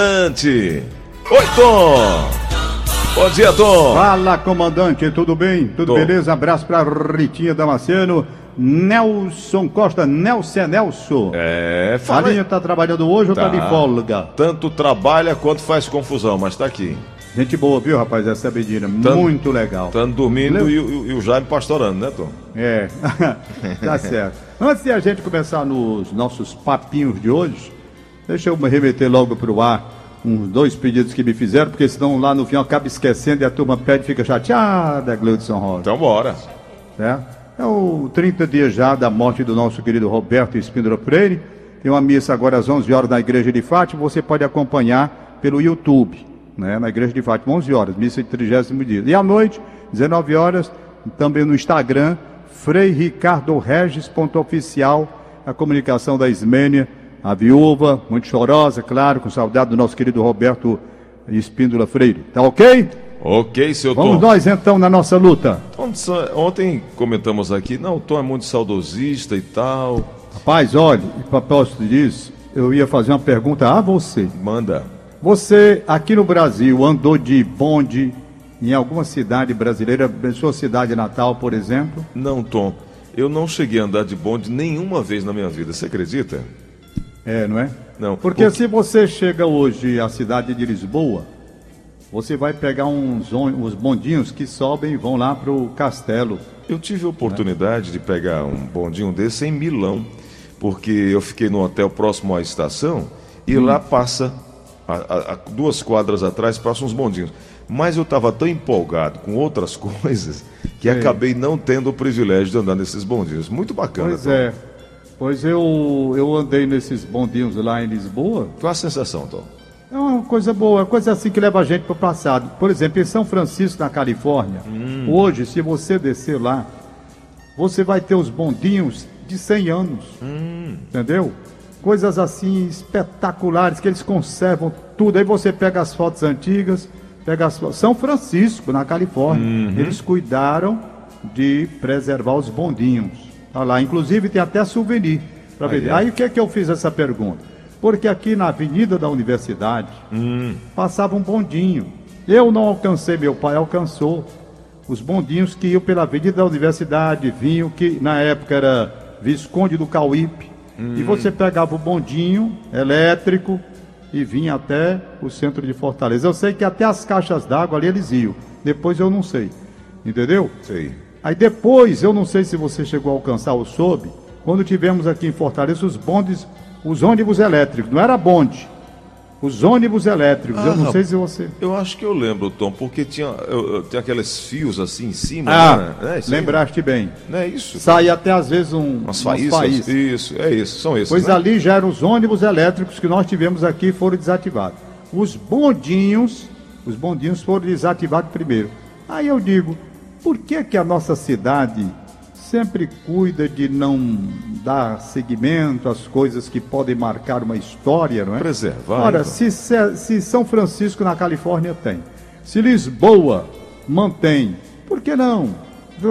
Oi, Tom! Bom dia, Tom! Fala, comandante, tudo bem? Tudo Tô. beleza? Abraço pra Ritinha Damasceno, Nelson Costa, Nelson é Nelson. É, fala. linha tá trabalhando hoje ou tá, de folga? Tanto trabalha quanto faz confusão, mas tá aqui. Gente boa, viu, rapaz, essa medida, Tá- muito legal. Estando dormindo e, o- e o Jaime pastorando, né, Tom? É, tá certo. Antes de a gente começar nos nossos papinhos de hoje, deixa eu me remeter logo pro ar uns dois pedidos que me fizeram, porque senão lá no final acaba esquecendo e a turma pede e fica chateada, Gleudson Rosa. Então bora. né? É o 30 dias já da morte do nosso querido Roberto Espíndola Freire. Tem uma missa agora às 11 horas na Igreja de Fátima. Você pode acompanhar pelo YouTube, né? na Igreja de Fátima, 11 horas, missa de 30 dia. E à noite, 19 horas, também no Instagram, freiricardoregis.oficial, a comunicação da Ismênia, a viúva, muito chorosa, claro, com saudade do nosso querido Roberto Espíndola Freire. Tá ok? Ok, seu Vamos Tom. nós então na nossa luta. Ontem, comentamos aqui, não, o Tom é muito saudosista e tal. Rapaz, olha, e propósito disso, eu ia fazer uma pergunta a você. Manda. Você, aqui no Brasil, andou de bonde em alguma cidade brasileira, em sua cidade natal, por exemplo? Não, Tom, eu não cheguei a andar de bonde nenhuma vez na minha vida, você acredita? É, não é? Não. Porque O- se você chega hoje à cidade de Lisboa, você vai pegar uns, uns bondinhos que sobem e vão lá para o castelo. Eu tive a oportunidade de pegar um bondinho desse em Milão, porque eu fiquei no hotel próximo à estação e lá passa, a, a- duas quadras atrás, passam uns bondinhos. Mas eu estava tão empolgado com outras coisas que acabei não tendo o privilégio de andar nesses bondinhos. Muito bacana. Pois Tom. é. Pois eu, eu andei nesses bondinhos lá em Lisboa. Qual a sensação, Tom? É uma coisa boa, é coisa assim que leva a gente para o passado. Por exemplo, em São Francisco, na Califórnia, hoje, se você descer lá, você vai ter os bondinhos de 100 anos. Entendeu? Coisas assim espetaculares que eles conservam tudo. Aí você pega as fotos antigas, pega as fotos. São Francisco, na Califórnia. Eles cuidaram de preservar os bondinhos. Olha lá, inclusive tem até souvenir para vender. Aí o que é que eu fiz essa pergunta? Porque aqui na Avenida da Universidade passava um bondinho. Eu não alcancei, meu pai alcançou. Os bondinhos que iam pela Avenida da Universidade, vinham, que na época era Visconde do Cauípe. E você pegava o bondinho elétrico e vinha até o centro de Fortaleza. Eu sei que até as caixas d'água ali eles iam. Depois eu não sei. Entendeu? Sei. Aí depois, eu não sei se você chegou a alcançar ou soube, quando tivemos aqui em Fortaleza os bondes, os ônibus elétricos, não era bonde, os ônibus elétricos, eu Ah, não sei se você... Eu acho que eu lembro, Tom, porque tinha, eu, eu- tinha aqueles fios assim em cima. Ah, né? É lembraste bem. Não é isso? Sai até às vezes um, Umas faíscas. Isso, é isso, são esses. Pois né? ali já eram os ônibus elétricos que nós tivemos aqui foram desativados. Os bondinhos, os bondinhos foram desativados primeiro. Aí eu digo, por que que a nossa cidade sempre cuida de não dar seguimento às coisas que podem marcar uma história, não é? Preservar, Ora, então. se, se- São Francisco na Califórnia tem, se Lisboa mantém, por que não?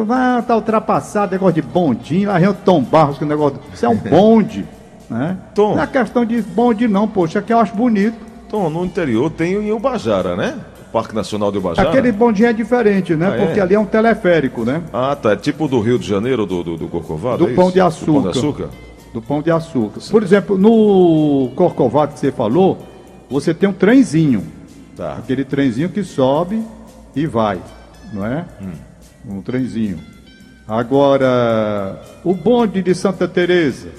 Ah, tá ultrapassado, negócio de bondinho, lá Rio Tom Barros, que o negócio. Isso é um bonde, né? Tom. Não é questão de bonde, não, poxa, que eu acho bonito. Tom, no interior tem em Ubajara, né? Parque Nacional de Ubajara. Aquele bondinho é diferente, né? Ah, é? Porque ali é um teleférico, né? Ah, tá. É tipo do Rio de Janeiro, do, do, do Corcovado? Do é Pão de Do Pão Açúcar. de Açúcar? Do pão de açúcar. Por exemplo, no Corcovado que você falou, você tem um trenzinho. Tá. Aquele trenzinho que sobe e vai, não é? Hum. Um trenzinho. Agora, o bonde de Santa Teresa.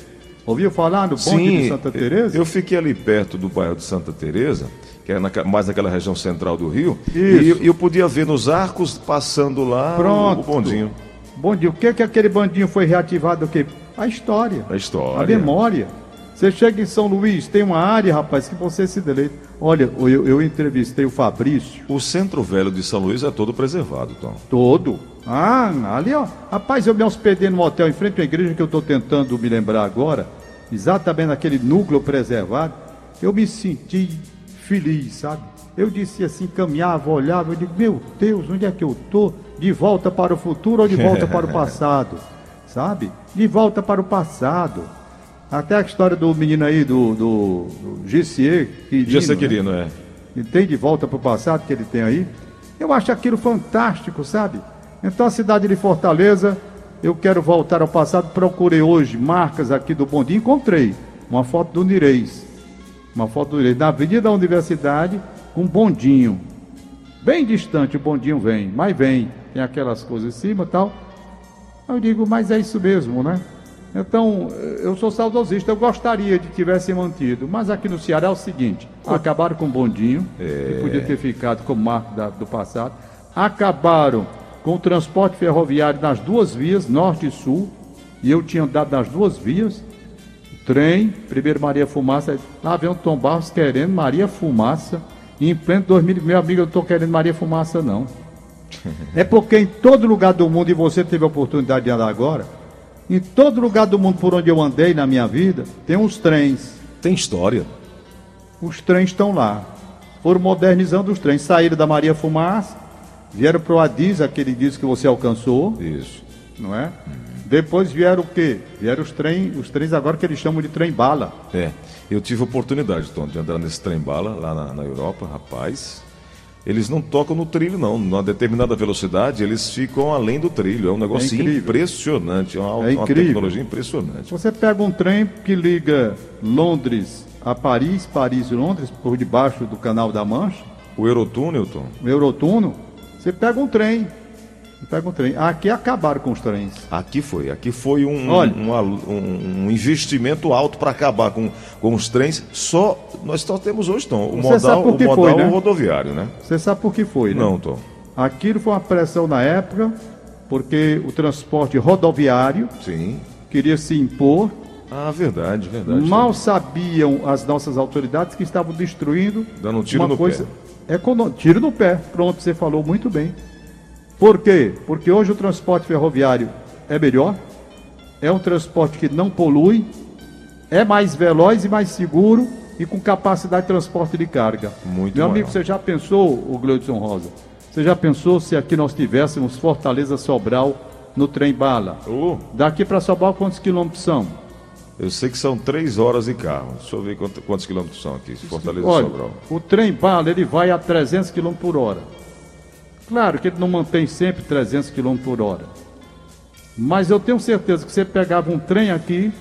Ouviu falar do bonde de Santa Teresa? eu fiquei ali perto do bairro de Santa Teresa, que é mais naquela região central do Rio, Isso. e eu podia ver nos arcos passando lá Pronto. o bondinho. Bondinho. O que que aquele bandinho foi reativado? O quê? A história. A história. A memória. Você chega em São Luís, tem uma área, rapaz, que você se deleita. Olha, eu, eu entrevistei o Fabrício, O centro velho de São Luís é todo preservado, Tom. todo. Ah, ali, ó. Rapaz, eu me hospedei num hotel em frente à igreja que eu estou tentando me lembrar agora, exatamente naquele núcleo preservado. Eu me senti feliz, sabe? Eu disse assim, caminhava, olhava, eu digo, meu Deus, onde é que eu tô? De volta para o futuro ou de volta para o passado? Sabe? De volta para o passado. Até a história do menino aí, do, do, do Gissier, Quirino, Dia ser né? é. e tem de volta para o passado que ele tem aí. Eu acho aquilo fantástico, sabe? Então a cidade de Fortaleza, eu quero voltar ao passado. Procurei hoje marcas aqui do Bondinho, encontrei uma foto do Nireis. Uma foto do Nireis na Avenida da Universidade com um bondinho. Bem distante o bondinho vem, mas vem. Tem aquelas coisas em cima e tal. Eu digo, mas é isso mesmo, né? Então, eu sou saudosista, eu gostaria de que tivesse mantido, mas aqui no Ceará é o seguinte: acabaram com o bondinho, que podia ter ficado como marco da- do passado, acabaram com o transporte ferroviário nas duas vias, norte e sul, e eu tinha andado nas duas vias, trem, primeiro Maria Fumaça, lá vem o Tom Barros querendo Maria Fumaça, e em pleno 2000, meu amigo, eu não estou querendo Maria Fumaça, não. É porque em todo lugar do mundo, e você teve a oportunidade de andar agora, em todo lugar do mundo por onde eu andei na minha vida, tem uns trens. Tem história. Os trens estão lá. Foram modernizando os trens. Saíram da Maria Fumaça, vieram para o Adis, aquele disco que você alcançou, Isso. não é? Depois vieram o quê? Vieram os trens, os trens agora que eles chamam de trem bala. É. Eu tive oportunidade, Tom, de andar nesse trem bala lá na, na Europa, rapaz. Eles não tocam no trilho, não. Numa determinada velocidade, eles ficam além do trilho. É um negócio incrível. impressionante. É uma, É uma tecnologia impressionante. Você pega um trem que liga Londres a Paris, Paris e Londres, por debaixo do Canal da Mancha, O Eurotúnel, Tom, o Eurotuno, você pega um trem. Você Pega um trem. Aqui acabaram com os trens. aqui foi. Aqui foi um, Olha. um, um- um investimento alto para acabar com, com os trens. Só Nós só temos hoje, Tom, o modal, o modal foi, né? rodoviário, né? Você sabe por que foi, né? Não, Tom. Aquilo foi uma pressão na época, porque o transporte rodoviário Sim. queria se impor. Ah, verdade, verdade. Mal sabiam as nossas autoridades que estavam destruindo Dando um tiro uma no coisa. pé. Econo... Tiro no pé. Pronto, você falou muito bem. Por quê? Porque hoje o transporte ferroviário é melhor, é um transporte que não polui, é mais veloz e mais seguro e com capacidade de transporte de carga. Muito Meu amigo, maior. você já pensou, o Gleudson Rosa? Você já pensou se aqui nós tivéssemos Fortaleza Sobral no trem bala? Ô, Daqui para Sobral quantos quilômetros são? eu sei que são três horas de carro. Deixa eu ver quanto- quantos quilômetros são aqui. Fortaleza Olha, Sobral. o trem bala ele vai a 300 km por hora. Claro que ele não mantém sempre 300 km por hora. Mas eu tenho certeza que você pegava um trem aqui,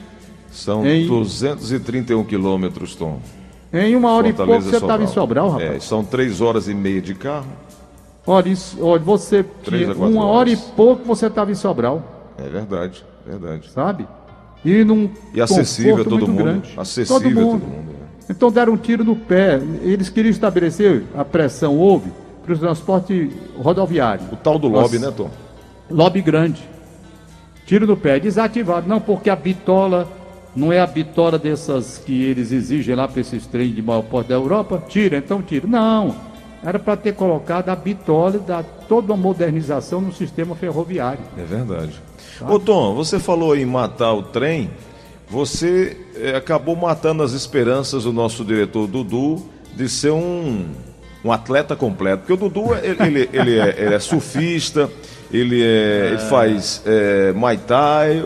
São Em- 231 quilômetros, Tom. em uma hora e pouco Fortaleza você estava em Sobral, rapaz. É, são três horas e meia de carro. Olha, isso, olha, você uma hora e pouco você estava em Sobral, É verdade, verdade. sabe? E num E acessível a todo mundo. grande. Acessível todo a mundo. todo mundo. né? Então deram um tiro no pé. Eles queriam estabelecer a pressão houve para o transporte rodoviário. O tal do lobby, Nossa. né, Tom? Lobby grande. Tiro no pé, desativado. Não, porque a bitola não é a bitola dessas que eles exigem lá para esses trens de maior porte da Europa. Tira, então tira. Não. Era para ter colocado a bitola da toda uma modernização no sistema ferroviário. É verdade. Ô Tom, você falou em matar o trem. Você eh, acabou matando as esperanças do nosso diretor Dudu de ser um, um atleta completo. Porque o Dudu ele, ele, ele é, ele é surfista, ele, é, ele faz é, Muay Thai,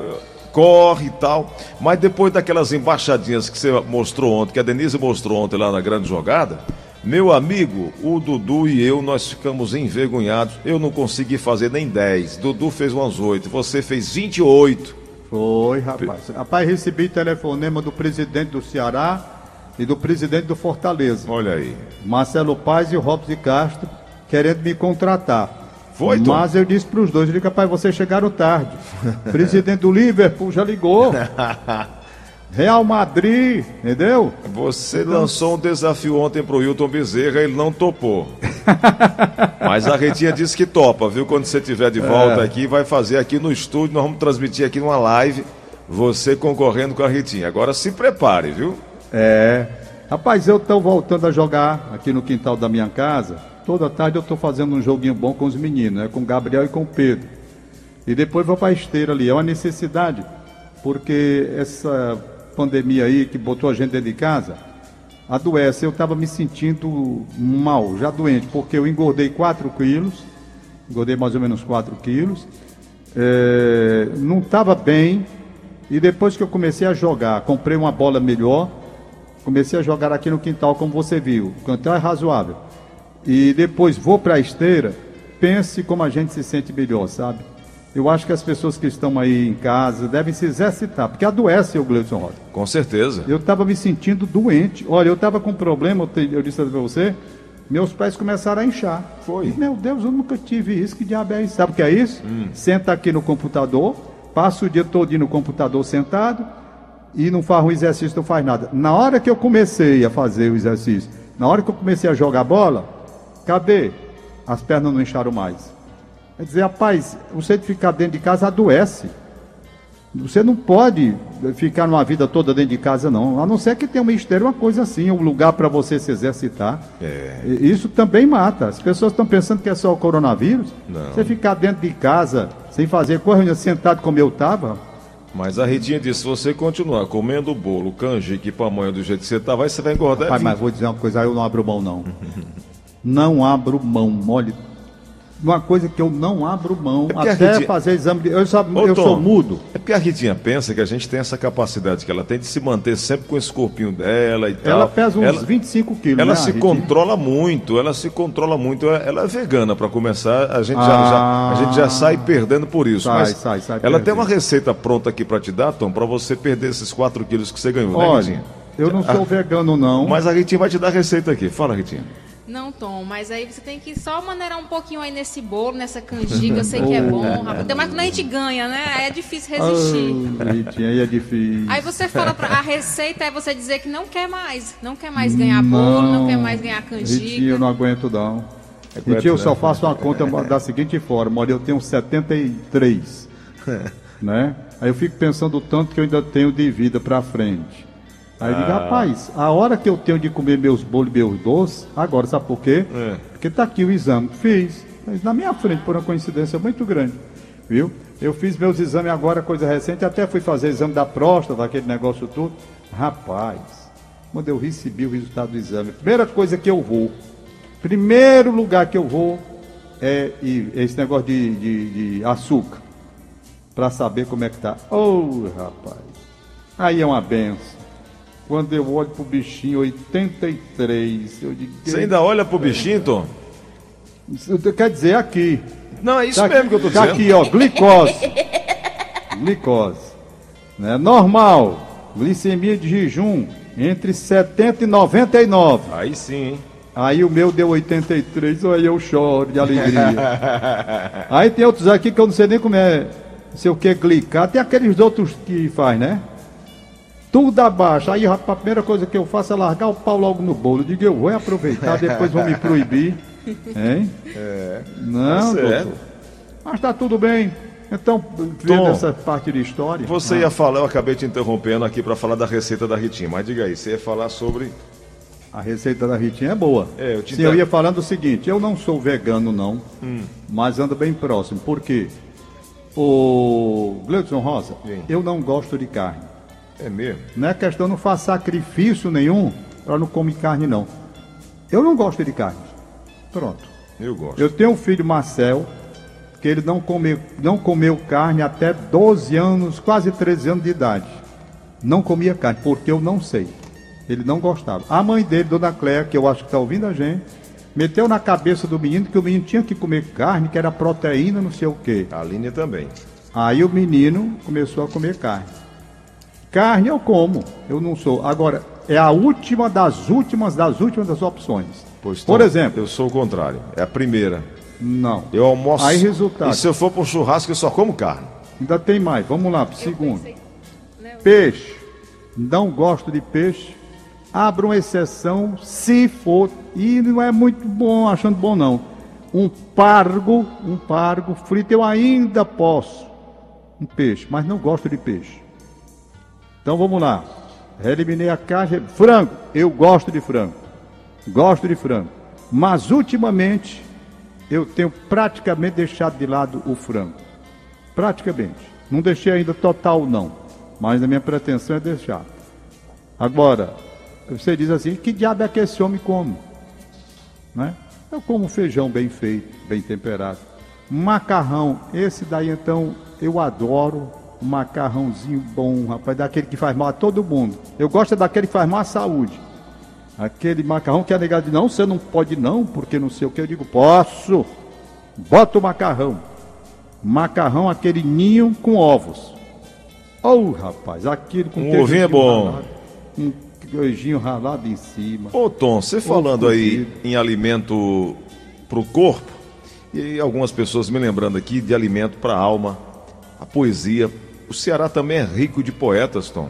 corre e tal. Mas depois daquelas embaixadinhas que você mostrou ontem, que a Denise mostrou ontem lá na grande jogada, meu amigo, o Dudu e eu, nós ficamos envergonhados. Eu não consegui fazer nem 10. Dudu fez umas 8. Você fez 28. Foi, rapaz. Rapaz, recebi telefonema do presidente do Ceará e do presidente do Fortaleza. Olha aí. Marcelo Paz e o Robson de Castro querendo me contratar. Foi, Tom? Mas eu disse para os dois, liga, rapaz, vocês chegaram tarde. Presidente do Liverpool já ligou. Real Madrid, entendeu? Você lançou um desafio ontem pro Hilton Bezerra, ele não topou. Mas a Retinha disse que topa, viu? Quando você estiver de volta aqui, vai fazer aqui no estúdio, nós vamos transmitir aqui numa live, você concorrendo com a Retinha. Agora se prepare, viu? É. Rapaz, eu estou voltando a jogar aqui no quintal da minha casa. Toda tarde eu estou fazendo um joguinho bom com os meninos, né? com o Gabriel e com o Pedro. E depois vou para a esteira ali. É uma necessidade, porque essa pandemia aí que botou a gente dentro de casa, adoece. Eu estava me sentindo mal, já doente, porque eu engordei 4 quilos, engordei mais ou menos 4 quilos, é, não estava bem, E depois que eu comecei a jogar, comprei uma bola melhor, comecei a jogar aqui no quintal, como você viu. O quintal é razoável. E depois vou para a esteira, pense como a gente se sente melhor, sabe? Eu acho que as pessoas que estão aí em casa devem se exercitar, porque adoece o Gleison Rosa. Com certeza. Eu estava me sentindo doente. Olha, eu estava com um problema, eu, te, eu disse para você, meus pés começaram a inchar. Foi. E, meu Deus, eu nunca tive isso, que diabo é isso? Sabe o que é isso? Senta aqui no computador, passa o dia todo no computador sentado e não faz um exercício, não faz nada. Na hora que eu comecei a fazer o exercício, na hora que eu comecei a jogar bola, cadê? As pernas não incharam mais. Quer dizer, rapaz, você de ficar dentro de casa adoece. Você não pode ficar numa vida toda dentro de casa, não. A não ser que tenha uma esteira, uma coisa assim, um lugar para você se exercitar. É. Isso também mata. As pessoas estão pensando que é só o coronavírus. Não. Você ficar dentro de casa, sem fazer coisa, sentado como eu estava, Mas a Ritinha disse: se você continuar comendo bolo, canjica e pamonha do jeito que você tá, vai, você vai engordar. Pai, mas vou dizer uma coisa, eu não abro mão, não. não abro mão. Olha, uma coisa que eu não abro mão, É a até Ritinha- fazer exame de... Eu, só, Ô, eu Tom, sou mudo. É porque a Ritinha pensa que a gente tem essa capacidade que ela tem de se manter sempre com esse corpinho dela e tal. Ela pesa uns Ela- 25 quilos, Ela né, se controla muito, ela se controla muito. Ela ela é vegana, para começar, a gente, já, Ah. já- a gente já sai perdendo por isso. Sai, mas sai, sai ela tem perdendo. uma receita pronta aqui para te dar, Tom, para você perder esses 4 quilos que você ganhou, né, Olha, Ritinha? eu não sou vegano, não. Mas a Ritinha vai te dar a receita aqui. Fala, Ritinha. Não, Tom, mas aí você tem que só maneirar um pouquinho aí nesse bolo, nessa canjica, eu sei que é bom, rapaz. Mais quando a gente ganha, né? Aí é difícil resistir. Ritinha, aí é difícil. Aí você fala pra. A receita é você dizer que não quer mais. Não quer mais ganhar bolo, não quer mais ganhar Ritinha, eu canjica. não aguento, não. Aguenta, Ritinha, eu né? só faço uma conta da seguinte forma. Olha, eu tenho 73, né? Aí eu fico pensando o tanto que eu ainda tenho de vida pra frente. Aí eu digo, Ah. rapaz, a hora que eu tenho de comer meus bolos e meus doces, agora, sabe por quê? É. Porque tá aqui o exame. Fiz. Mas na minha frente, por uma coincidência muito grande. Viu? Eu fiz meus exames agora, coisa recente, até fui fazer exame da próstata, aquele negócio tudo. Rapaz, quando eu recebi o resultado do exame, primeira coisa que eu vou, primeiro lugar que eu vou é e- esse negócio de, de- de açúcar. Pra saber como é que tá. Ô, rapaz. Aí é uma benção. Quando eu olho pro bichinho 83, eu digo. Você ainda olha pro bichinho, Tom? Isso Quer dizer, aqui. Não, é isso Tá mesmo que eu tô tá dizendo. aqui, ó, glicose. glicose. Né? Normal. Glicemia de jejum entre 70 e 99. Aí sim, hein? Aí o meu deu 83, aí eu choro de alegria. aí tem outros aqui que eu não sei nem como é, não sei o que, glicar. Tem aqueles outros que faz, né? Tudo abaixo. Aí rapaz, a primeira coisa que eu faço é largar o pau logo no bolo. Eu digo, eu vou aproveitar, depois vão me proibir. Hein? É. Não, Tá doutor. Mas tá tudo bem. Então, vendo Tom, essa parte de história. Você ia falar, eu acabei te interrompendo aqui para falar da receita da Ritinha, mas diga aí, você ia falar sobre. A receita da Ritinha é boa. É, eu te Sim, eu ia falando o seguinte, eu não sou vegano não, Hum. mas ando bem próximo. Por quê? O Gleudson Rosa, Sim. eu não gosto de carne. É mesmo? Não é questão, não faço sacrifício nenhum para não comer carne não. Eu não gosto de carne. Pronto. Eu gosto. Eu tenho um filho, Marcel, que ele não comeu, não comeu carne até 12 anos, quase 13 anos de idade. Não comia carne, porque eu não sei. Ele não gostava. A mãe dele, Dona Cléia, que eu acho que está ouvindo a gente, meteu na cabeça do menino que o menino tinha que comer carne, que era proteína, não sei o quê. A Aline também. Aí o menino começou a comer carne. Carne eu como, eu não sou. Agora, é a última das últimas das últimas das opções. Pois, Por Tom, exemplo, Eu sou o contrário. É a primeira. não. Eu almoço. Aí, resultado. E se eu for para um churrasco, eu só como carne. Ainda tem mais. Vamos lá, pro Eu segundo. pensei, né, Peixe. Não gosto de peixe. Abra uma exceção se for. E não é muito bom, achando bom não. Um pargo, um pargo frito eu ainda posso. Um peixe, mas não gosto de peixe. Então vamos lá. Eliminei a carne. Frango. Eu gosto de frango. Gosto de frango. Mas ultimamente eu tenho praticamente deixado de lado o frango. Praticamente. Não deixei ainda total, não. Mas a minha pretensão é deixar. Agora, você diz assim, que diabo é que esse homem come? Né? Eu como feijão bem feito, bem temperado. Macarrão, esse daí então eu adoro. Um macarrãozinho bom, rapaz, daquele que faz mal a todo mundo. Eu gosto é daquele que faz mal à saúde. Aquele macarrão que é negado de não, você não pode não, porque não sei o que. Eu digo, posso. Bota o macarrão. Macarrão, aquele ninho com ovos. Oh, rapaz, aquilo com Um ovinho é bom. Ralado, um queijinho ralado em cima. Ô Tom, você falando aí em alimento para o corpo, e algumas pessoas me lembrando aqui de alimento para a alma, a poesia. O Ceará também é rico de poetas, Tom.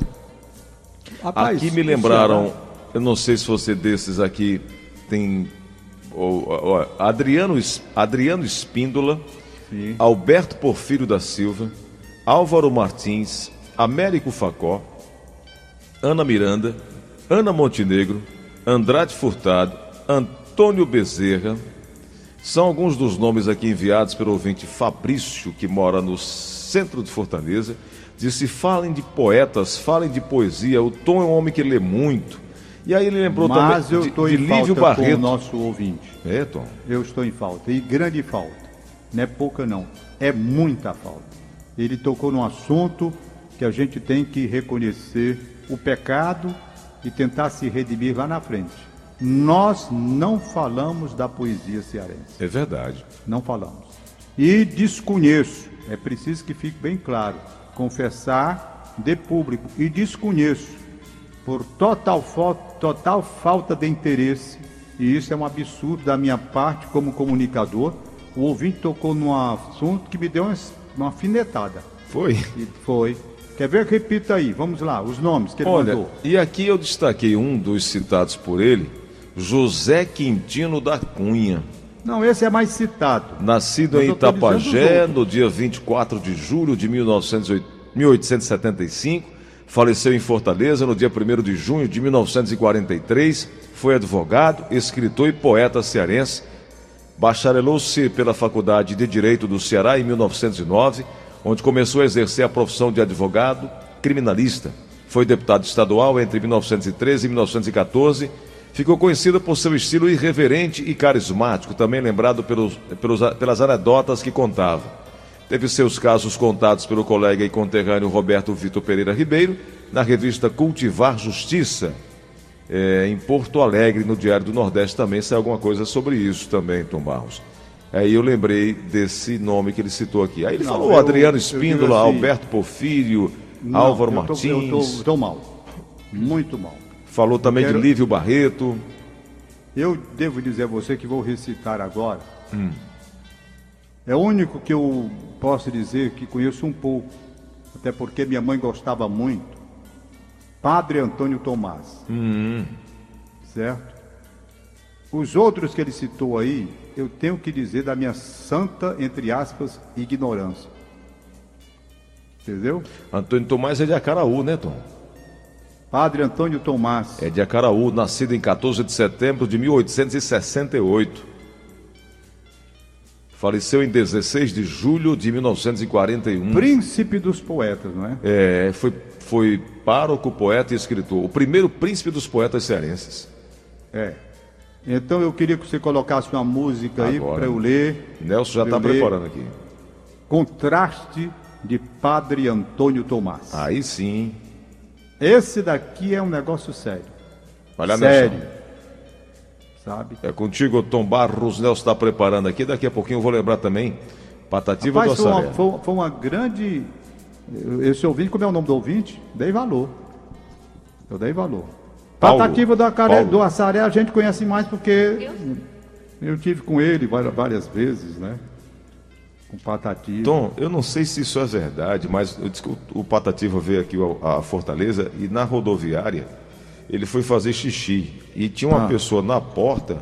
Rapaz, aqui me lembraram, Ceará- eu não sei se você desses aqui tem. o- o- Adriano, Adriano Espíndola, Sim. Alberto Porfírio da Silva, Álvaro Martins, Américo Facó, Ana Miranda, Ana Montenegro, Andrade Furtado, Antônio Bezerra. São alguns dos nomes aqui enviados pelo ouvinte Fabrício, que mora no centro de Fortaleza. Disse: falem de poetas, falem de poesia. O Tom é um homem que lê muito. E aí ele lembrou Mas também eu de, estou de em Lívio falta com Barreto. o nosso ouvinte. É, Tom. Eu estou em falta. E grande falta. Não é pouca, não. É muita falta. Ele tocou num assunto que a gente tem que reconhecer o pecado e tentar se redimir lá na frente. Nós não falamos da poesia cearense. É verdade. Não falamos. E desconheço, é preciso que fique bem claro, confessar de público, e desconheço, por total, total falta de interesse, e isso é um absurdo da minha parte como comunicador. O ouvinte tocou num assunto que me deu uma, uma afinetada. Foi. E foi. Quer ver? Repita aí, vamos lá, os nomes que ele Olha, mandou. e aqui eu destaquei um dos citados por ele, José Quintino da Cunha. Não, esse é mais citado. Nascido em Itapajé no dia 24 de julho de 1908 1875, faleceu em Fortaleza no dia 1 de junho de 1943, foi advogado, escritor e poeta cearense. Bacharelou-se pela Faculdade de Direito do Ceará em 1909, onde começou a exercer a profissão de advogado criminalista. Foi deputado estadual entre 1913 e 1914. Ficou conhecido por seu estilo irreverente e carismático, também lembrado pelos, pelos- pelas anedotas que contava. Teve seus casos contados pelo colega e conterrâneo Roberto Vitor Pereira Ribeiro na revista Cultivar Justiça, é, em Porto Alegre, no Diário do Nordeste também saiu alguma coisa sobre isso também, Tom Barros. Aí eu lembrei desse nome que ele citou aqui. Aí ele Não, falou eu- Adriano Espíndola, assim- Alberto Porfírio, Não, Álvaro eu tô- Martins, Eu tô mal. Muito mal. Falou também quero- de Lívio Barreto. Eu devo dizer a você que vou recitar agora. Hum. É o único que eu posso dizer que conheço um pouco, até porque minha mãe gostava muito. Padre Antônio Tomás. Hum. Certo? Os outros que ele citou aí, eu tenho que dizer da minha santa, entre aspas, ignorância. Entendeu? Antônio Tomás é de Acaraú, né, Tom? Padre Antônio Tomás. É de Acaraú, nascido em 14 de setembro de 1868. Faleceu em 16 de julho de 1941. Príncipe dos poetas, não é? É, foi, foi pároco, poeta e escritor. O primeiro príncipe dos poetas cearenses. É. Então eu queria que você colocasse uma música aí Agora. para eu ler. Nelson já está preparando aqui. Contraste de Padre Antônio Tomás. Aí sim. Esse daqui é um negócio sério. Lá, sério. Sabe? É contigo, Tom Barros. Nelson está preparando aqui. Daqui a pouquinho eu vou lembrar também. Patativa Rapaz, do foi Assaré. uma, foi, foi uma grande. Esse ouvinte, como é o nome do ouvinte? Dei valor. Eu dei valor. Paulo. Patativa do, Paulo. do Assaré a gente conhece mais porque eu tive com ele várias, várias vezes, né? Com Patativa. Tom, eu não sei se isso é verdade, mas eu disse que o, Patativa veio aqui à Fortaleza e na rodoviária ele foi fazer xixi. E tinha uma Ah. pessoa na porta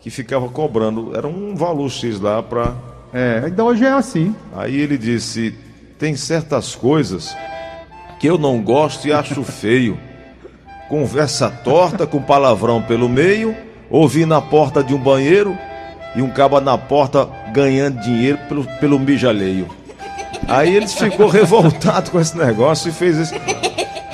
que ficava cobrando. Era um valor X lá para. É, ainda hoje é assim. Aí ele disse: tem certas coisas que eu não gosto e acho feio. Conversa torta com palavrão pelo meio, ouvi na porta de um banheiro e um caba na porta ganhando dinheiro pelo, pelo mijo alheio. Aí ele ficou revoltado com esse negócio e fez, esse-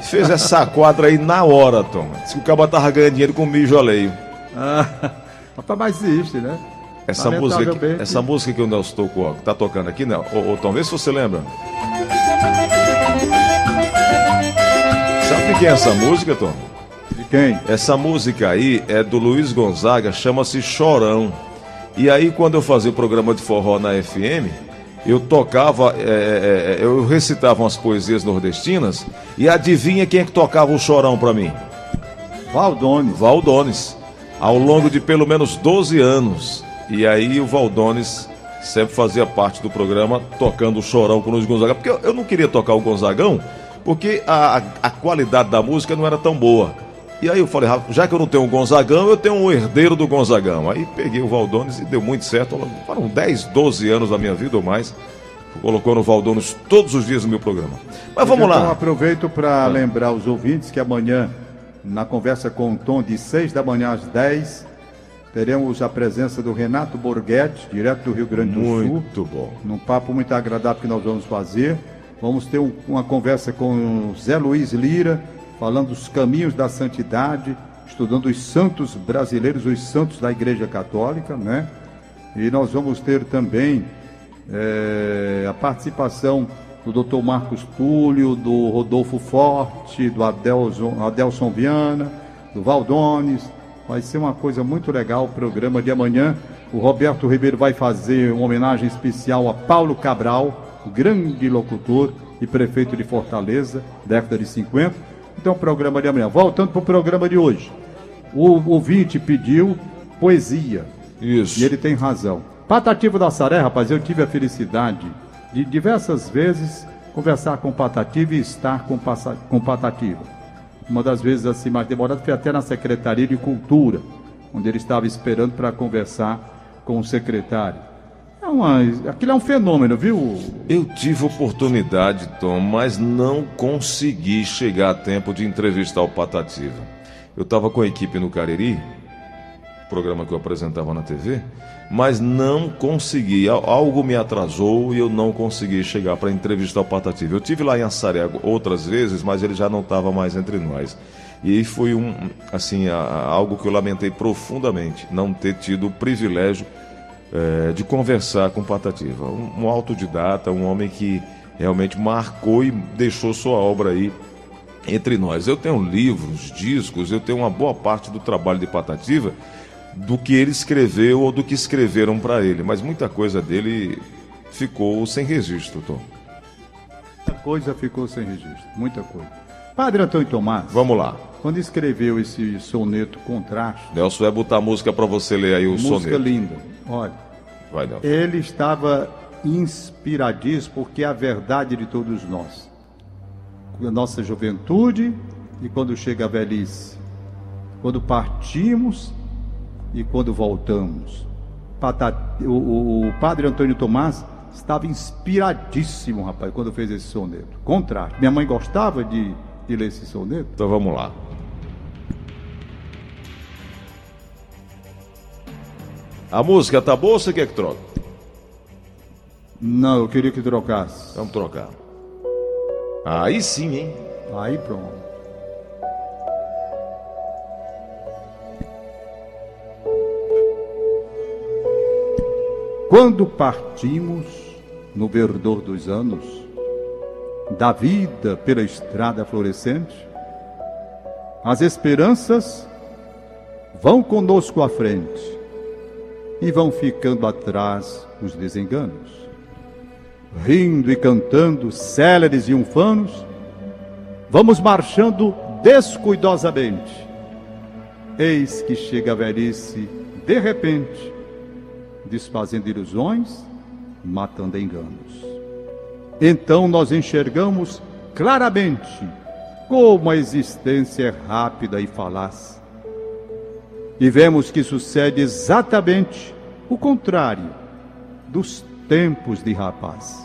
fez essa quadra aí na hora, Tom. Disse que o caba tava ganhando dinheiro com mijo alheio. Ah, mas existe, né? Essa música, que, essa música que o Nelson tocou, tá tocando aqui, né? Ô, ô, Tom, vê se você lembra. de quem é essa música, Tom? De quem? Essa música aí é do Luiz Gonzaga, chama-se Chorão. E aí, quando eu fazia o programa de forró na FM, eu tocava, é, é, é, eu recitava umas poesias nordestinas e adivinha quem é que tocava o chorão pra mim? Valdones. Valdones. Ao longo de pelo menos 12 anos. E aí o Valdones sempre fazia parte do programa tocando o chorão com o Luiz Gonzaga. Porque eu, eu não queria tocar o Gonzagão, porque a, a qualidade da música não era tão boa. E aí eu falei, já que eu não tenho um Gonzagão, eu tenho um herdeiro do Gonzagão. Aí peguei o Valdones e deu muito certo. Foram 10, 12 anos da minha vida ou mais. Colocou no Valdones todos os dias no meu programa. Mas vamos então, lá. aproveito para lembrar os ouvintes que amanhã, na conversa com o Tom, de 6 da manhã às 10, teremos a presença do Renato Borghetti, direto do Rio Grande do muito Sul. Muito bom. Num papo muito agradável que nós vamos fazer. Vamos ter um, uma conversa com o Zé Luiz Lira, falando dos caminhos da santidade, estudando os santos brasileiros, os santos da Igreja Católica, né? E nós vamos ter também é, a participação do Dr. Marcos Túlio, do Rodolfo Forte, do Adelson, Adelson Viana, do Valdones. Vai ser uma coisa muito legal o programa de amanhã. O Roberto Ribeiro vai fazer uma homenagem especial a Paulo Cabral, grande locutor e prefeito de Fortaleza, década de 50. Então, o programa de amanhã. Voltando para o programa de hoje. O ouvinte pediu poesia. Isso. E ele tem razão. Patativa da Saré, rapaz, eu tive a felicidade de diversas vezes conversar com Patativa e estar com, com Patativa. Uma das vezes assim mais demorada foi até na Secretaria de Cultura, onde ele estava esperando para conversar com o secretário. É uma, aquilo é um fenômeno, viu? Eu tive oportunidade, Tom, mas não consegui chegar a tempo de entrevistar o Patativa. Eu estava com a equipe no Cariri, programa que eu apresentava na TV, mas não consegui. Algo me atrasou e eu não consegui chegar para entrevistar o Patativa. Eu tive lá em Assaré outras vezes, mas ele já não estava mais entre nós. E foi um, assim, algo que eu lamentei profundamente, não ter tido o privilégio é, de conversar com Patativa. Um, um autodidata, um homem que realmente marcou e deixou sua obra aí entre nós. Eu tenho livros, discos, eu tenho uma boa parte do trabalho de Patativa do que ele escreveu ou do que escreveram para ele, mas muita coisa dele ficou sem registro, Tom. Muita coisa ficou sem registro, muita coisa. Padre Antônio Tomás. Vamos lá. Quando escreveu esse soneto Contraste. Nelson vai botar a música para você ler aí o música soneto. Música linda. Olha. Vai, Nelson. Ele estava inspiradíssimo porque é a verdade de todos nós. A nossa juventude e quando chega a velhice. Quando partimos e quando voltamos. O, padre Antônio Tomás estava inspiradíssimo, rapaz, quando fez esse soneto. Contraste. Minha mãe gostava de, de ler esse soneto. Então vamos lá. A música tá boa ou você quer que troque? Não, eu queria que trocasse. Vamos trocar. Aí sim, hein? Aí pronto. Quando partimos no verdor dos anos, da vida pela estrada florescente, as esperanças vão conosco à frente e vão ficando atrás os desenganos. Rindo e cantando, céleres e unfanos, vamos marchando descuidosamente. Eis que chega a velhice de repente desfazendo ilusões, matando enganos. Então nós enxergamos claramente como a existência é rápida e falaz. E vemos que sucede exatamente o contrário dos tempos de rapaz.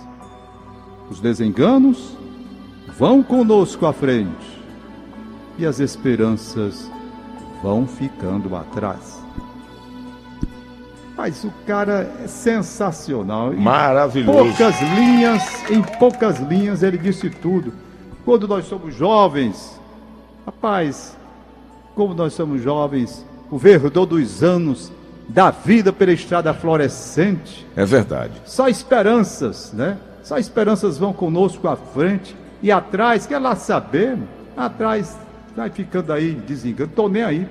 Os desenganos vão conosco à frente e as esperanças vão ficando atrás. Mas o cara é sensacional. Maravilhoso. Em poucas linhas, em poucas linhas ele disse tudo. Quando nós somos jovens, rapaz, como nós somos jovens, o verdor dos anos da vida pela estrada florescente. É verdade. Só esperanças, né? Só esperanças vão conosco à frente e atrás, quer lá saber. atrás, vai ficando aí, desengano. Tô nem aí.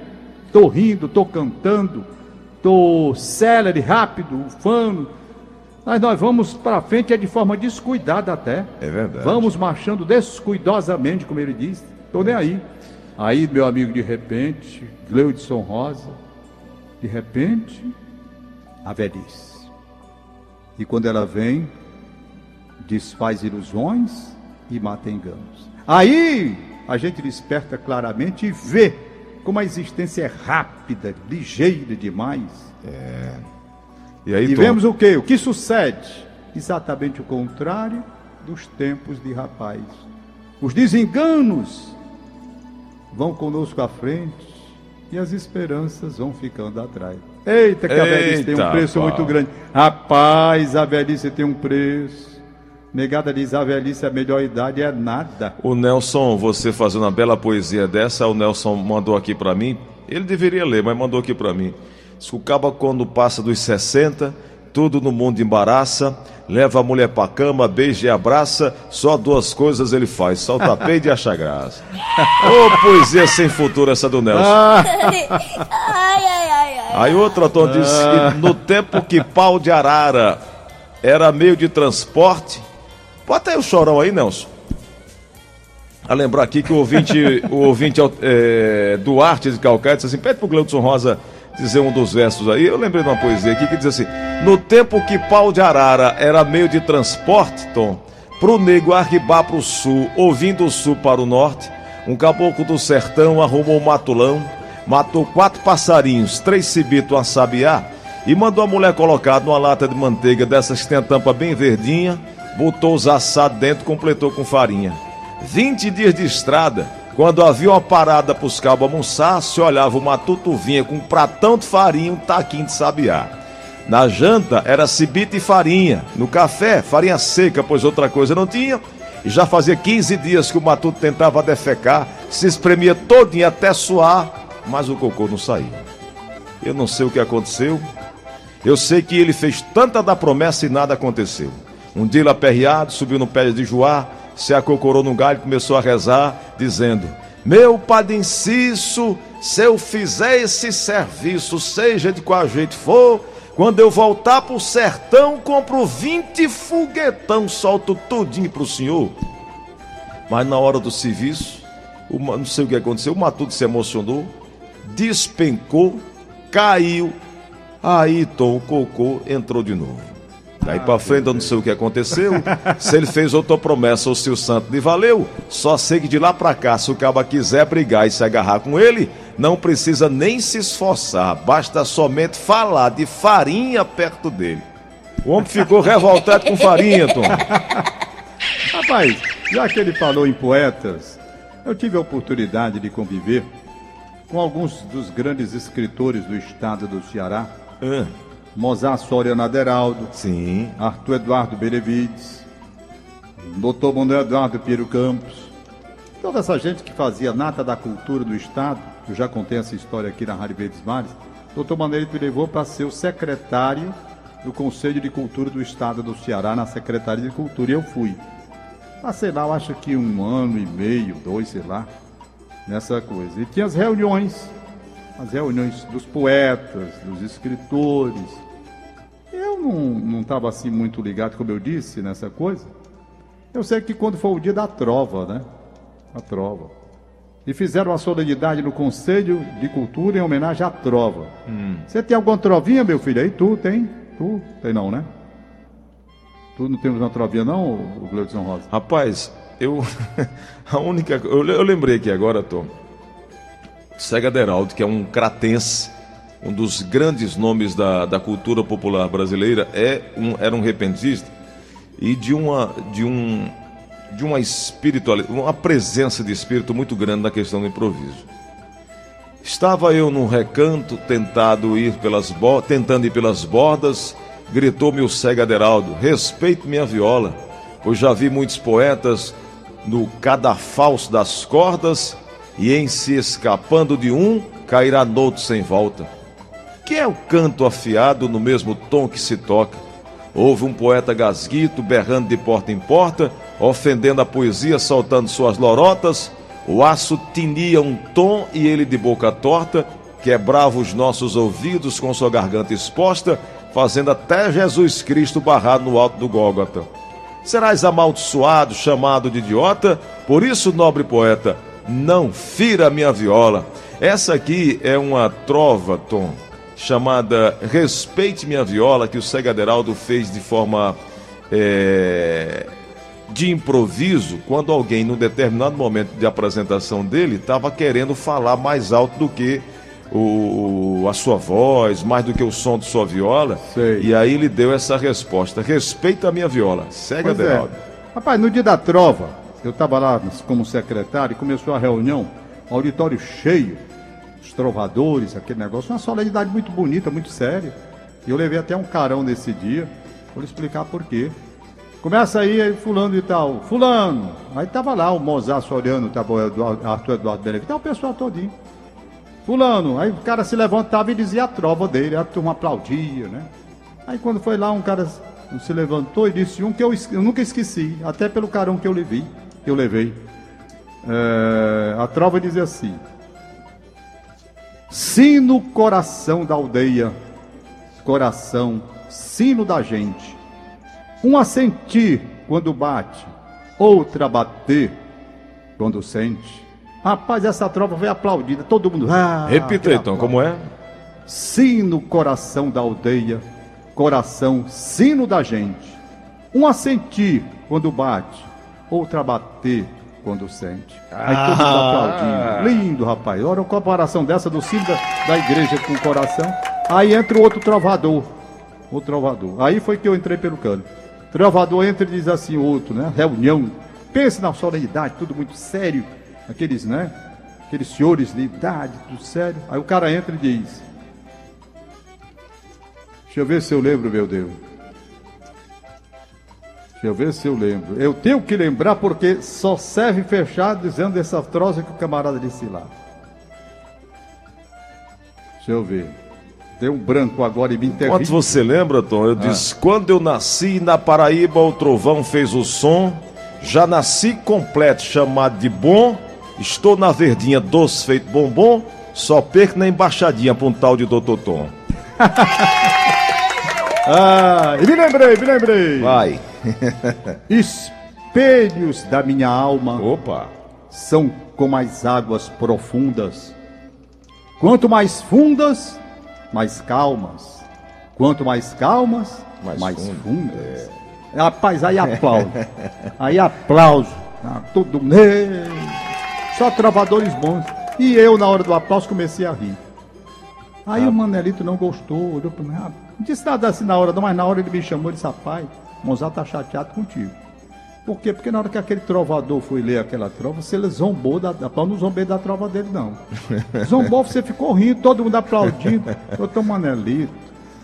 Tô rindo, tô cantando, tô célere, rápido, ufano. Mas nós vamos para frente é de forma descuidada até. É verdade. Vamos marchando descuidosamente, como ele disse. Tô nem aí. Aí, meu amigo, de repente, Gleudson Rosa, de repente, a velhice. E quando ela vem, desfaz ilusões e mata enganos. Aí a gente desperta claramente e vê como a existência é rápida, ligeira demais. É. E aí, E vemos o que? O que sucede? Exatamente o contrário dos tempos de rapaz. Os desenganos vão conosco à frente e as esperanças vão ficando atrás. Eita, que a velhice tem um preço pau. muito grande. Rapaz, a velhice tem um preço. Negada diz a velhice é a melhor idade é nada. o Nelson, você fazendo uma bela poesia dessa, o Nelson mandou aqui pra mim. Ele deveria ler, mas mandou aqui pra mim. Diz que o caba quando passa dos 60, tudo no mundo embaraça, leva a mulher pra cama, beija e abraça, só duas coisas ele faz, solta peito e acha graça. Ô, poesia sem futuro essa do Nelson. Ai, ai, ai, ai. Aí outra Tom diz que no tempo que pau de arara era meio de transporte. Bota aí o chorão aí, Nelson. A lembrar aqui que o ouvinte, o ouvinte é, Duarte de Calcaia disse assim: pede pro Gleudson Rosa dizer um dos versos aí. Eu lembrei de uma poesia aqui que diz assim: No tempo que pau de arara era meio de transporte, Tom, pro nego arribar pro sul, ouvindo o sul para o norte, um caboclo do sertão arrumou um matulão, matou quatro passarinhos, três cibitos, uma sabiá, e mandou a mulher colocar numa lata de manteiga dessas que tem a tampa bem verdinha, botou os assados dentro, completou com farinha. 20 dias de estrada, quando havia uma parada pros cabos almoçar, se olhava o matuto vinha com um pratão de farinha e um taquinho de sabiá. Na janta era cibita e farinha. No café, farinha seca, pois outra coisa não tinha. E já fazia 15 dias que o matuto tentava defecar, se espremia todinho até suar, mas o cocô não saía. Eu não sei o que aconteceu. Eu sei que ele fez tanta da promessa e nada aconteceu. Um dia ele aperreado, subiu no pé de Joá, se acocorou no galho e começou a rezar, dizendo: Meu Padre Inciso, se eu fizer esse serviço, seja de qual jeito for, quando eu voltar pro sertão, compro 20 foguetão, solto tudinho pro senhor. Mas na hora do serviço, não sei o que aconteceu, o Matuto se emocionou, despencou, caiu, aí Tom, cocô entrou de novo. Daí pra frente eu não sei o que aconteceu, se ele fez outra promessa ou se o santo lhe valeu, só sei que de lá pra cá, se o caba quiser brigar e se agarrar com ele, não precisa nem se esforçar, basta somente falar de farinha perto dele. O homem ficou revoltado com farinha, Tom. Rapaz, já que ele falou em poetas, eu tive a oportunidade de conviver com alguns dos grandes escritores do estado do Ceará. Ah, Mozart Soriano Aderaldo, sim, Arthur Eduardo Benevides, Dr. Manuel Eduardo Piero Campos, toda essa gente que fazia nata da cultura do Estado, eu já contei essa história aqui na Rádio Verdes Mares, Dr. Maneiro me levou para ser o secretário do Conselho de Cultura do Estado do Ceará, na Secretaria de Cultura, e eu fui. Passei lá, eu acho que um ano e meio, dois, sei lá, nessa coisa. E tinha as reuniões, as reuniões dos poetas, dos escritores, eu não estava assim muito ligado, como eu disse, nessa coisa. Eu sei que quando foi o dia da trova, né? A trova. E fizeram uma solenidade no Conselho de Cultura em homenagem à trova. Você tem alguma trovinha, meu filho? Aí tu tem? Tu? Tem não, né? Tu não temos uma trovinha não, o Gleudson Rosa? Rapaz, eu. A única. Eu, eu lembrei aqui agora, Tom. Cega Deraldo, que é um cratense, um dos grandes nomes da, da cultura popular brasileira, é um, era um repentista e de uma. De um, de uma espiritualidade, uma presença de espírito muito grande na questão do improviso. Estava eu num recanto, tentado ir pelas tentando ir pelas bordas, gritou-me o cego Aderaldo: respeite minha viola, pois já vi muitos poetas no cadafalso das cordas, e em se escapando de um, cairá noutro sem volta. Que é o canto afiado no mesmo tom que se toca? Houve um poeta gasguito berrando de porta em porta, ofendendo a poesia, soltando suas lorotas. O aço tinha um tom e ele de boca torta quebrava os nossos ouvidos com sua garganta exposta, fazendo até Jesus Cristo barrar no alto do Gólgota. Serás amaldiçoado, chamado de idiota? Por isso, nobre poeta, não fira minha viola. Essa aqui é uma trova, Tom, chamada Respeite Minha Viola, que o Cega Aderaldo fez de forma é, de improviso, quando alguém, num determinado momento de apresentação dele, estava querendo falar mais alto do que o, a sua voz, mais do que o som de sua viola. Sei. E aí ele deu essa resposta: respeita a minha viola. Segue, Pois é. Rapaz, no dia da trova, eu estava lá como secretário e começou a reunião, auditório cheio, os trovadores, aquele negócio, uma solenidade muito bonita, muito séria. E eu levei até um carão nesse dia, vou lhe explicar por quê. Começa aí, aí fulano e tal, fulano. Aí tava lá o Mozart Soriano, tava o Eduardo, Arthur Eduardo Belevi, tá o pessoal todinho. Fulano, aí o cara se levantava e dizia a trova dele, a turma aplaudia, né? Aí quando foi lá, um cara se levantou e disse um que eu, eu nunca esqueci, até pelo carão que eu levei, que eu levei. É, a trova dizia assim: Sino coração da aldeia, coração, sino da gente. Um a sentir quando bate, outra a bater quando sente. Rapaz, essa trova foi aplaudida, todo mundo. Ah, Repita aplauso. como é? Sino coração da aldeia, coração sino da gente. Um a sentir quando bate, outra bater quando sente. Aí Ah. aplaudindo. Lindo, rapaz. Olha uma comparação dessa do sino da, da igreja com o coração. Aí entra o outro trovador. O trovador. Aí foi que eu entrei pelo cano. Trovador entra e diz assim, outro, né? Reunião. Pense na solenidade, tudo muito sério. Aqueles, né? Aqueles senhores de idade, tudo sério. Aí o cara entra e diz: Deixa eu ver se eu lembro, meu Deus. Deixa eu ver se eu lembro. Eu tenho que lembrar porque só serve fechar dizendo essa troça que o camarada disse lá. Deixa eu ver. Deu um branco agora e me Quanto interrompe. você lembra, Tom? Eu disse: quando eu nasci na Paraíba, o trovão fez o som. Já nasci completo, chamado de bom. Estou na verdinha, doce feito bombom. Só perco na embaixadinha pra um tal de Doutor Tom. Ah, e me lembrei, me lembrei. Vai. Espelhos da minha alma Opa. são como as águas profundas. Quanto mais fundas, mais calmas. Quanto mais calmas, Mais mais, fundo. fundas. Rapaz, aí aplauso. aí aplauso. Ah, todo mundo. Só trovadores bons. E eu, na hora do aplauso, comecei a rir. Aí o Manelito não gostou, olhou pra mim. Ah, não disse nada assim na hora, não, mas na hora ele me chamou e disse: Rapaz, Mozart tá chateado contigo. Por quê? Porque na hora que aquele trovador foi ler aquela trova, você zombou da. eu não zombei da trova dele, não. Zombou, você ficou rindo, todo mundo aplaudindo. Doutor Manelito,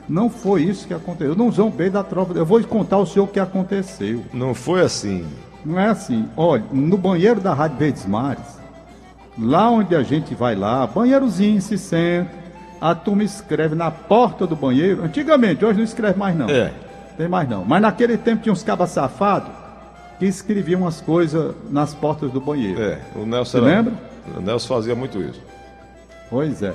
não foi isso que aconteceu. Eu não zombei da trova. Eu vou contar ao senhor o que aconteceu. Não foi assim. Não é assim. Olha, no banheiro da Rádio Verdes Mares, lá onde a gente vai lá, banheirozinho, se senta, a turma escreve na porta do banheiro. Antigamente, hoje não escreve mais não. É. Tem mais não. Mas naquele tempo tinha uns cabas safados que escreviam as coisas nas portas do banheiro. É, o Nelson Você era- lembra? O Nelson fazia muito isso. Pois é.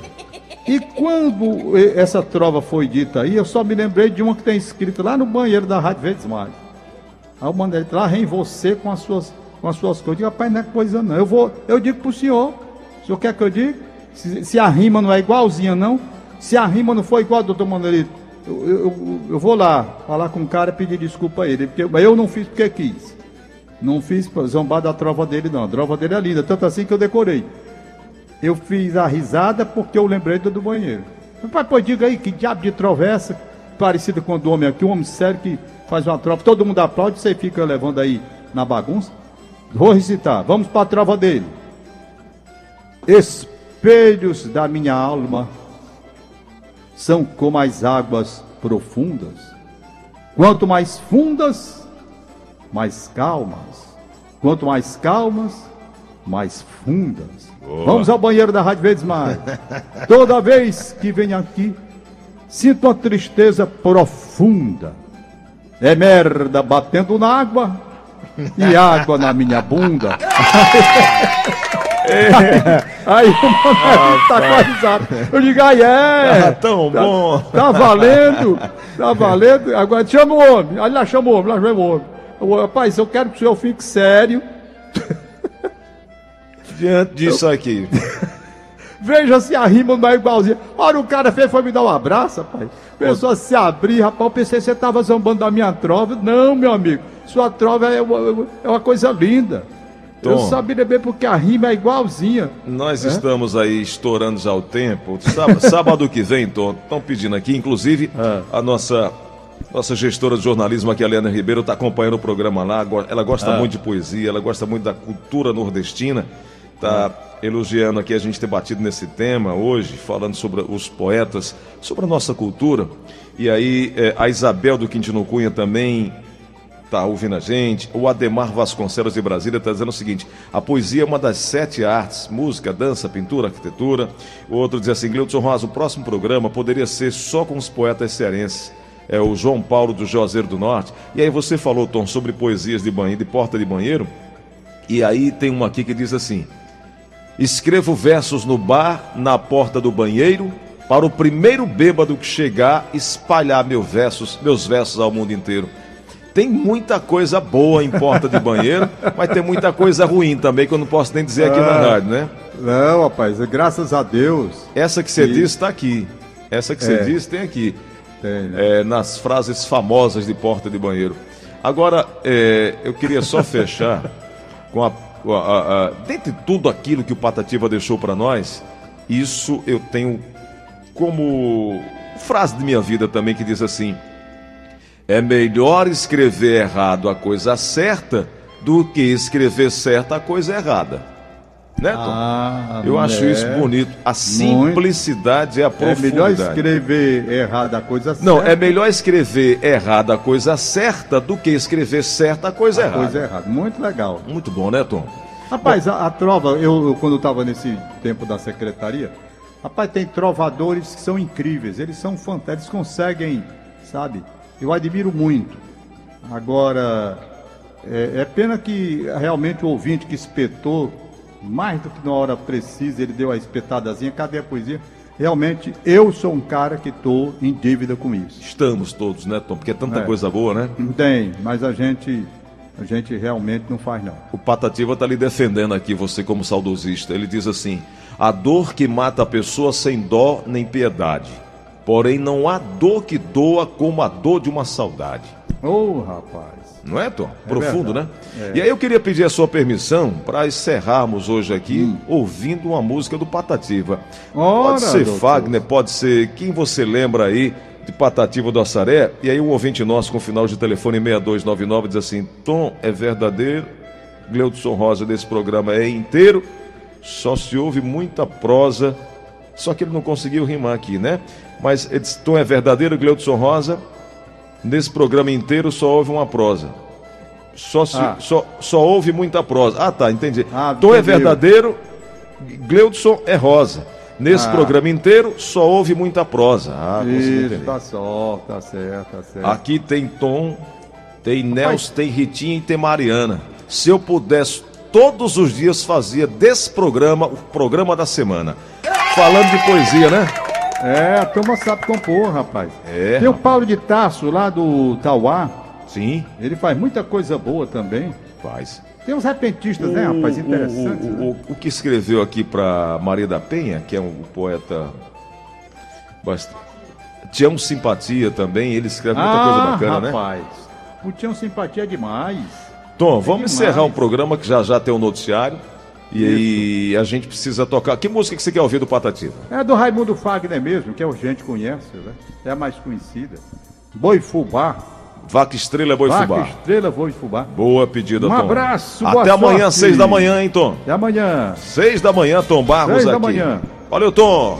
E quando essa trova foi dita aí, eu só me lembrei de uma que tem escrito lá no banheiro da Rádio Verdes Mares. Aí eu mandei lá, rem você com as suas, com as suas coisas. Eu digo, rapaz, não é coisa não. Eu, vou, eu digo pro senhor, o senhor quer que eu diga? Se, se a rima não é igualzinha, não. Se a rima não for igual, doutor Manelito, eu, eu, eu- vou lá falar com o cara e pedir desculpa a ele. Porque eu- eu não fiz porque quis. Não fiz zombar da trova dele, não. A trova dele é linda, tanto assim que eu decorei. Eu fiz a risada porque eu lembrei do, banheiro. Pai, pô, diga aí, que diabo de trova é? Parecida com o do homem aqui, um homem sério que faz uma trova, todo mundo aplaude, você fica levando aí na bagunça. Vou recitar, vamos para a trova dele. Espelhos da minha alma são como as águas profundas. Quanto mais fundas, mais calmas. Quanto mais calmas, mais fundas. Vamos ao banheiro da Rádio Verdes Mar. Toda vez que venho aqui, sinto uma tristeza profunda. É merda batendo na água e água na minha bunda. Aí o Manezinho tá com a risada. Eu digo, aí é. Ah, tão Tá- bom. Tá valendo, tá valendo. Agora chama o homem. Aí lá chama o homem, lá chama o homem. Eu, Rapaz, eu quero que o senhor fique sério. Diante disso aqui. Veja se a rima não é igualzinha. Olha, o cara fez, foi me dar um abraço, rapaz. Começou a se abrir, rapaz. Eu pensei que você tava zombando da minha trova. Não, meu amigo. Sua trova é uma, é uma coisa linda. Eu Tom. sabia bem porque a rima é igualzinha. Nós estamos aí estourando já o tempo. Sábado, sábado que vem, Tom, estão pedindo aqui, inclusive, a nossa. Nossa gestora de jornalismo aqui, a Helena Ribeiro, está acompanhando o programa lá. Ela gosta muito de poesia, ela gosta muito da cultura nordestina. Está elogiando aqui a gente ter batido nesse tema hoje, falando sobre os poetas, sobre a nossa cultura. E aí, eh, a Isabel do Quintino Cunha também tá ouvindo a gente. O Ademar Vasconcelos de Brasília está dizendo o seguinte: a poesia é uma das sete artes: música, dança, pintura, arquitetura. O outro diz assim: Gleudson Rosa, o próximo programa poderia ser só com os poetas cearenses. É o João Paulo do Juazeiro do Norte. E aí você falou, Tom, sobre poesias de banheiro, de porta de banheiro. E aí tem uma aqui que diz assim: Escrevo versos no bar, na porta do banheiro, para o primeiro bêbado que chegar espalhar meu versos, meus versos ao mundo inteiro. Tem muita coisa boa em porta de banheiro, mas tem muita coisa ruim também que eu não posso nem dizer aqui na Ah. rádio, né? Não, rapaz, graças a Deus. Essa que você E- disse está aqui. Essa que você É. disse tem aqui. Tem, né? É, nas frases famosas de porta de banheiro. Agora, é, eu queria só fechar com a, a- a- a- dentre tudo aquilo que o Patativa deixou para nós, isso eu tenho como frase de minha vida também que diz assim: é melhor escrever errado a coisa certa do que escrever certa a coisa errada. Né, Tom? Ah, eu acho é. isso bonito. A simplicidade é a É profundidade. melhor escrever errado a coisa Não, certa. é melhor escrever errada a coisa certa do que escrever certa a coisa a errada. coisa errada. Muito legal. Muito bom, né, Tom? Rapaz, a, a trova, eu, eu quando estava nesse tempo da secretaria, rapaz, tem trovadores que são incríveis, eles são fantásticos, eles conseguem, sabe? Eu admiro muito. Agora, é, é pena que realmente o ouvinte que espetou, mais do que na hora precisa, ele deu a espetadazinha, cadê a poesia? Realmente, eu sou um cara que estou em dívida com isso. Estamos todos, né, Tom? Porque é tanta É. coisa boa, né? Tem, mas a gente, a gente realmente não faz não. O Patativa tá lhe defendendo aqui, você como saudosista. Ele diz assim: a dor que mata a pessoa sem dó nem piedade. Porém, não há dor que doa como a dor de uma saudade. Ô, rapaz. Não é, Tom? Profundo, verdade. né? É. E aí eu queria pedir a sua permissão para encerrarmos hoje aqui Hum. ouvindo uma música do Patativa. Ora, pode ser doutor. Fagner, pode ser quem você lembra aí de Patativa do Assaré. E aí um ouvinte nosso com final de telefone 6299 diz assim: Tom, é verdadeiro. Gleudson Rosa desse programa é inteiro. Só se ouve muita prosa. Só que ele não conseguiu rimar aqui, né? Mas Tom é verdadeiro, Gleudson Rosa. Nesse programa inteiro só houve uma prosa. Só, se, Ah. só, só houve muita prosa. Ah, tá, entendi. Ah, Tom é verdadeiro, Gleudson é rosa. Nesse Ah. programa inteiro só houve muita prosa. Ah, consegui Isso, tá só, tá certo, tá certo. Aqui tem Tom, tem Nelson, tem Ritinha e tem Mariana. Se eu pudesse, todos os dias fazia desse programa o programa da semana. Falando de poesia, né? É, a turma sabe compor, rapaz. É, Tem o rapaz. Paulo de Tarso, lá do Tauá. Sim, Ele faz muita coisa boa também. faz. Tem uns repentistas, né, rapaz? O- Interessantes. O, né? o, o, o que escreveu aqui para Maria da Penha, que é um poeta bastante. Tião Simpatia também, ele escreve muita coisa bacana, né? Ah, rapaz. O Tião Simpatia é demais. Tom, vamos demais. encerrar o programa que já já tem o noticiário. E a gente precisa tocar. Que música que você quer ouvir do Patativa? É do Raimundo Fagner mesmo, que a gente conhece, né? É a mais conhecida. Boi Fubá. Vaca Estrela Boi Vaca Fubá. Estrela, Boi Fubá. Boa pedida, Um Tom. abraço, boa Até amanhã, sorte. seis da manhã, hein, Tom? Até amanhã. Seis da manhã, Tom Barros Seis aqui. da manhã. Valeu, Tom.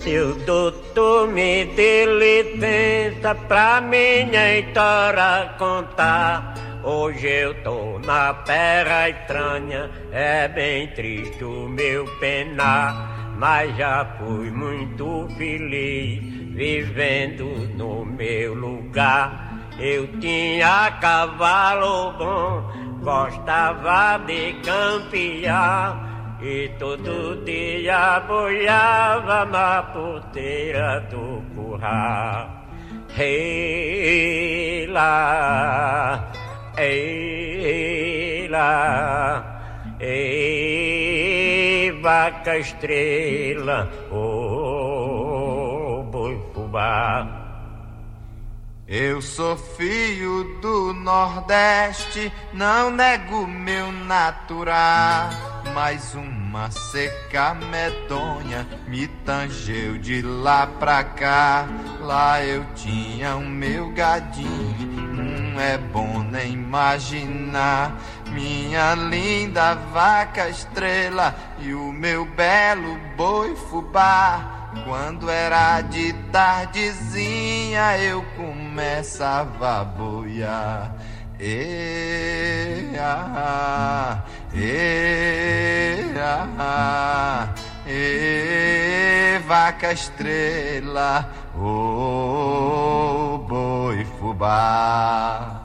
Se o doutor me dê licença pra minha história contar. Hoje eu tô na terra estranha, é bem triste o meu penar. Mas já fui muito feliz vivendo no meu lugar. Eu tinha cavalo bom, gostava de campear e todo dia boiava na porteira do curral. Ei lá, ei lá, ei vaca estrela, ô oh, boi fubá. Eu sou filho do Nordeste, não nego meu natural. Mas uma seca medonha me tangeu de lá pra cá. Lá eu tinha o meu gadinho, é bom nem imaginar. Minha linda vaca estrela e o meu belo boi fubá. Quando era de tardezinha eu começava a boiar. E, ah, e, ah, e, vaca estrela, oh, boi fubá.